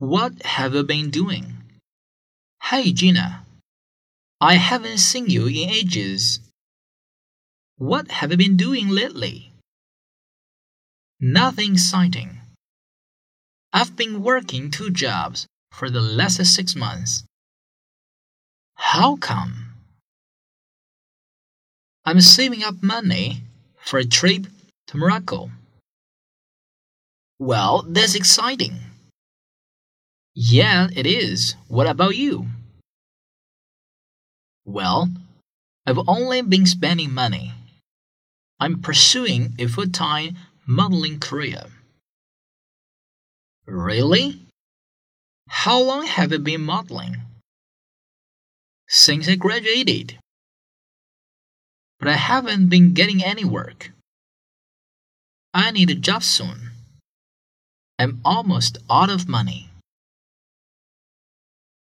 What have you been doing? Hey, Gina. I haven't seen you in ages. What have you been doing lately? Nothing exciting. I've been working two jobs for the last six months. How come? I'm saving up money for a trip to Morocco. Well, that's exciting. Yeah, it is. What about you? Well, I've only been spending money. I'm pursuing a full time modeling career. Really? How long have you been modeling? Since I graduated. But I haven't been getting any work. I need a job soon. I'm almost out of money.